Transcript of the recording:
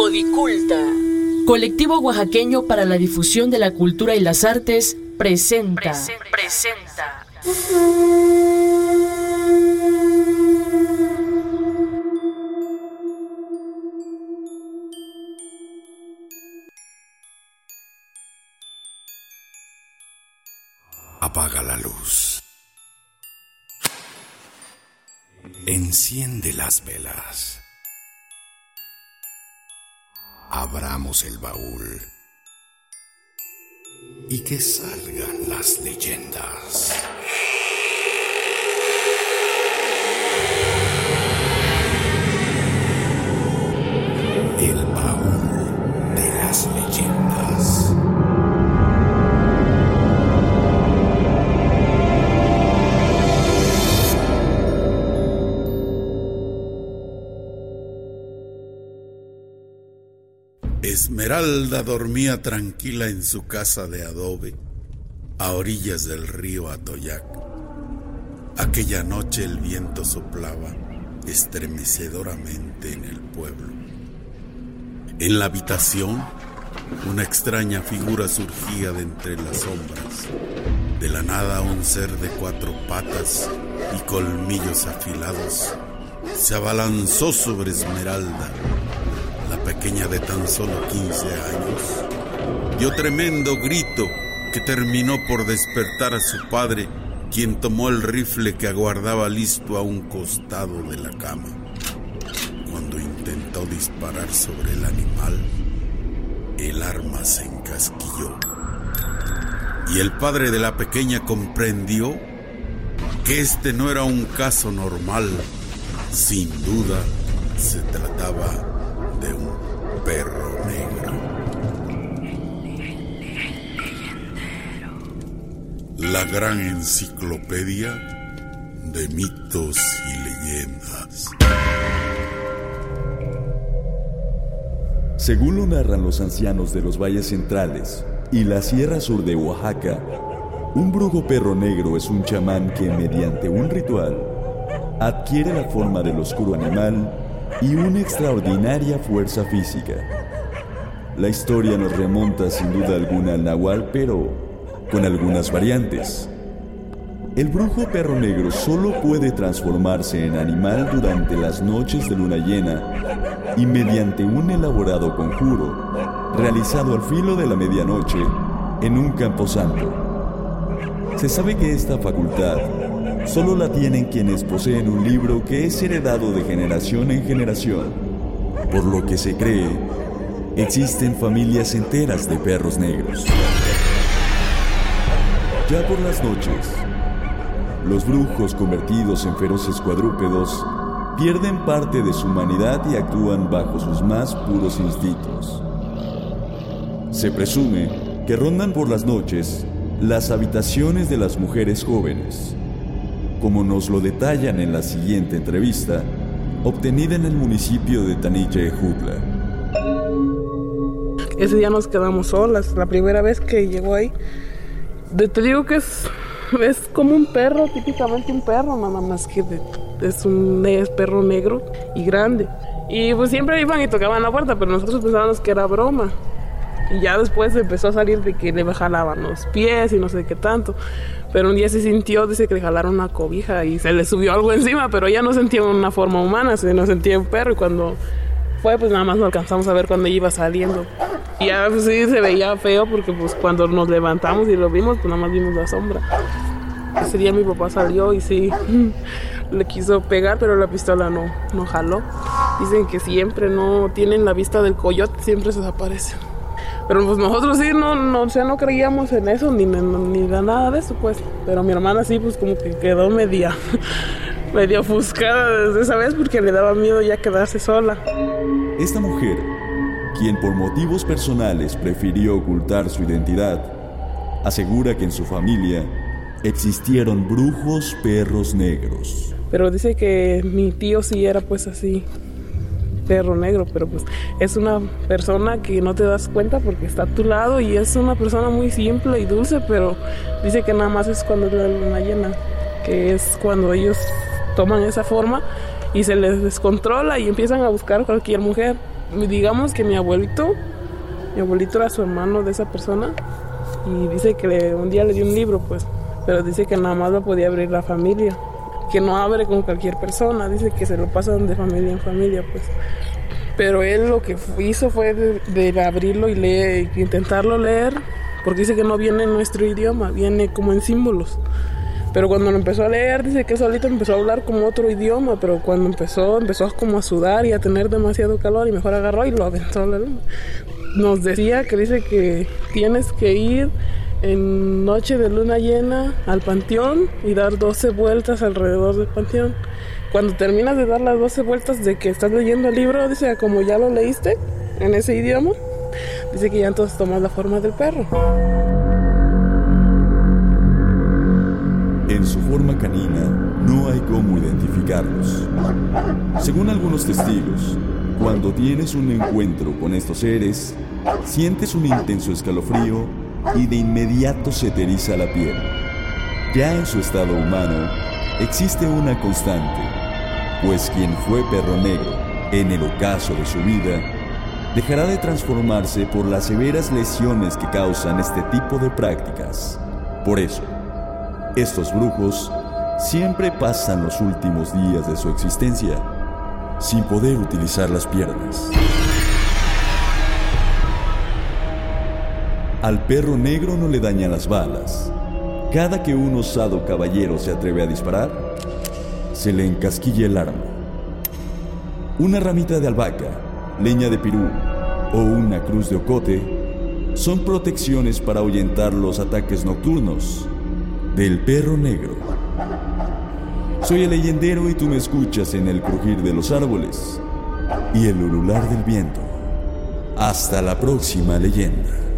Codiculta. Colectivo oaxaqueño para la difusión de la cultura y las artes presenta. presenta. Apaga la luz. Enciende las velas. Abramos el baúl y que salgan las leyendas. Esmeralda dormía tranquila en su casa de adobe, a orillas del río Atoyac. Aquella noche el viento soplaba estremecedoramente en el pueblo. En la habitación, una extraña figura surgía de entre las sombras. De la nada un ser de cuatro patas y colmillos afilados se abalanzó sobre Esmeralda la pequeña de tan solo 15 años, dio tremendo grito que terminó por despertar a su padre, quien tomó el rifle que aguardaba listo a un costado de la cama. Cuando intentó disparar sobre el animal, el arma se encasquilló. Y el padre de la pequeña comprendió que este no era un caso normal. Sin duda, se trataba de un perro negro. La gran enciclopedia de mitos y leyendas. Según lo narran los ancianos de los valles centrales y la sierra sur de Oaxaca, un brujo perro negro es un chamán que mediante un ritual adquiere la forma del oscuro animal y una extraordinaria fuerza física. La historia nos remonta sin duda alguna al nahual, pero con algunas variantes. El brujo perro negro solo puede transformarse en animal durante las noches de luna llena y mediante un elaborado conjuro realizado al filo de la medianoche en un camposanto. Se sabe que esta facultad solo la tienen quienes poseen un libro que es heredado de generación en generación, por lo que se cree existen familias enteras de perros negros. Ya por las noches, los brujos convertidos en feroces cuadrúpedos pierden parte de su humanidad y actúan bajo sus más puros instintos. Se presume que rondan por las noches las habitaciones de las mujeres jóvenes, como nos lo detallan en la siguiente entrevista, obtenida en el municipio de Tanille Jutla. Ese día nos quedamos solas, la primera vez que llegó ahí. te digo que es, es como un perro, típicamente un perro, nada más que es un perro negro y grande. Y pues siempre iban y tocaban la puerta, pero nosotros pensábamos que era broma. Y ya después empezó a salir de que le jalaban los pies y no sé qué tanto. Pero un día se sintió, dice que le jalaron una cobija y se le subió algo encima, pero ya no sentía una forma humana, se no sentía un perro. Y cuando fue, pues nada más lo alcanzamos a ver cuando iba saliendo. Y ya pues, sí se veía feo porque pues cuando nos levantamos y lo vimos, pues nada más vimos la sombra. Ese día mi papá salió y sí, le quiso pegar, pero la pistola no, no jaló. Dicen que siempre no tienen la vista del coyote, siempre se desaparece. Pero pues nosotros sí, no, no, o sea, no creíamos en eso, ni, ni de nada de eso, pues. Pero mi hermana sí, pues como que quedó media, media ofuscada desde esa vez porque le daba miedo ya quedarse sola. Esta mujer, quien por motivos personales prefirió ocultar su identidad, asegura que en su familia existieron brujos perros negros. Pero dice que mi tío sí era pues así, perro negro, pero pues es una persona que no te das cuenta porque está a tu lado y es una persona muy simple y dulce, pero dice que nada más es cuando es la luna llena, que es cuando ellos toman esa forma y se les descontrola y empiezan a buscar cualquier mujer. Digamos que mi abuelito, mi abuelito era su hermano de esa persona y dice que un día le dio un libro, pues, pero dice que nada más lo podía abrir la familia, que no abre con cualquier persona, dice que se lo pasan de familia en familia, pues. Pero él lo que hizo fue de, abrirlo y leer, intentarlo leer, porque dice que no viene en nuestro idioma, viene como en símbolos. Pero cuando lo empezó a leer, dice que solito empezó a hablar como otro idioma, pero cuando empezó, empezó como a sudar y a tener demasiado calor y mejor agarró y lo aventó. Nos decía que dice que tienes que ir en noche de luna llena al panteón y dar 12 vueltas alrededor del panteón. Cuando terminas de dar las 12 vueltas de que estás leyendo el libro, dice, como ya lo leíste en ese idioma, dice que ya entonces tomas la forma del perro. En su forma canina no hay cómo identificarlos. Según algunos testigos, cuando tienes un encuentro con estos seres, sientes un intenso escalofrío y de inmediato se te eriza la piel. Ya en su estado humano existe una constante, pues quien fue perro negro en el ocaso de su vida, dejará de transformarse por las severas lesiones que causan este tipo de prácticas. Por eso, estos brujos siempre pasan los últimos días de su existencia sin poder utilizar las piernas. Al perro negro no le dañan las balas. Cada que un osado caballero se atreve a disparar, se le encasquilla el arma. Una ramita de albahaca, leña de pirú o una cruz de ocote son protecciones para ahuyentar los ataques nocturnos del perro negro. Soy el leyendero y tú me escuchas en el crujir de los árboles y el ulular del viento. Hasta la próxima leyenda.